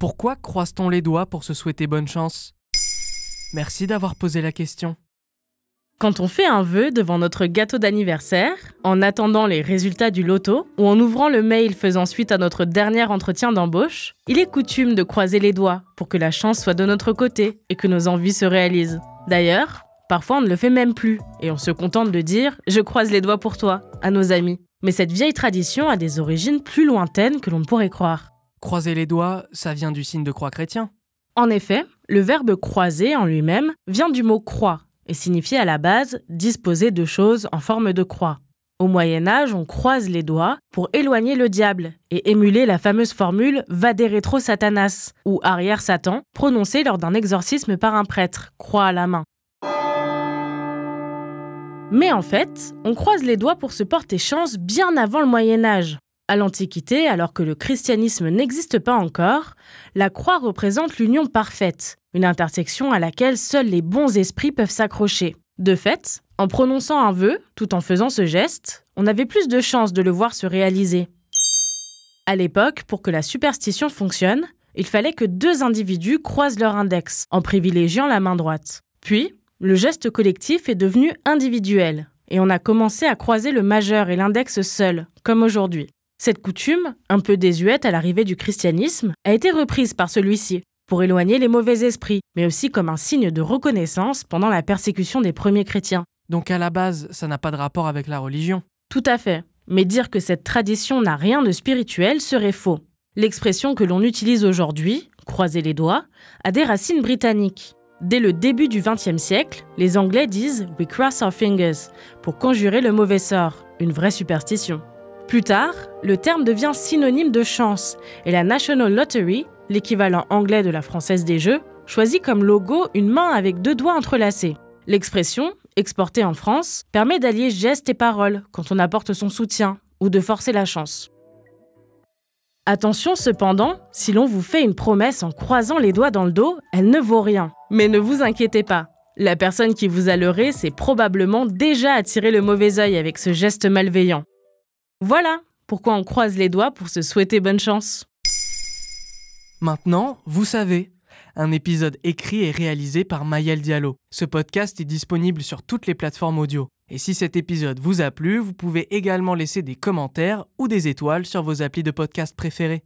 Pourquoi croise-t-on les doigts pour se souhaiter bonne chance? Merci d'avoir posé la question. Quand on fait un vœu devant notre gâteau d'anniversaire, en attendant les résultats du loto ou en ouvrant le mail faisant suite à notre dernier entretien d'embauche, il est coutume de croiser les doigts pour que la chance soit de notre côté et que nos envies se réalisent. D'ailleurs, parfois on ne le fait même plus et on se contente de dire ⁇ Je croise les doigts pour toi ⁇ à nos amis. Mais cette vieille tradition a des origines plus lointaines que l'on ne pourrait croire. Croiser les doigts, ça vient du signe de croix chrétien. En effet, le verbe croiser en lui-même vient du mot croix et signifiait à la base disposer de choses en forme de croix. Au Moyen Âge, on croise les doigts pour éloigner le diable et émuler la fameuse formule Vade retro Satanas ou arrière Satan, prononcée lors d'un exorcisme par un prêtre, croix à la main. Mais en fait, on croise les doigts pour se porter chance bien avant le Moyen Âge. À l'Antiquité, alors que le christianisme n'existe pas encore, la croix représente l'union parfaite, une intersection à laquelle seuls les bons esprits peuvent s'accrocher. De fait, en prononçant un vœu, tout en faisant ce geste, on avait plus de chances de le voir se réaliser. À l'époque, pour que la superstition fonctionne, il fallait que deux individus croisent leur index, en privilégiant la main droite. Puis, le geste collectif est devenu individuel, et on a commencé à croiser le majeur et l'index seul, comme aujourd'hui. Cette coutume, un peu désuète à l'arrivée du christianisme, a été reprise par celui-ci, pour éloigner les mauvais esprits, mais aussi comme un signe de reconnaissance pendant la persécution des premiers chrétiens. Donc à la base, ça n'a pas de rapport avec la religion. Tout à fait. Mais dire que cette tradition n'a rien de spirituel serait faux. L'expression que l'on utilise aujourd'hui, croiser les doigts, a des racines britanniques. Dès le début du XXe siècle, les Anglais disent We cross our fingers pour conjurer le mauvais sort, une vraie superstition. Plus tard, le terme devient synonyme de chance et la National Lottery l'équivalent anglais de la Française des Jeux, choisit comme logo une main avec deux doigts entrelacés. L'expression, exportée en France, permet d'allier gestes et paroles quand on apporte son soutien ou de forcer la chance. Attention cependant, si l'on vous fait une promesse en croisant les doigts dans le dos, elle ne vaut rien. Mais ne vous inquiétez pas, la personne qui vous a leurré s'est probablement déjà attiré le mauvais œil avec ce geste malveillant. Voilà pourquoi on croise les doigts pour se souhaiter bonne chance. Maintenant, vous savez. Un épisode écrit et réalisé par Mayel Diallo. Ce podcast est disponible sur toutes les plateformes audio. Et si cet épisode vous a plu, vous pouvez également laisser des commentaires ou des étoiles sur vos applis de podcast préférés.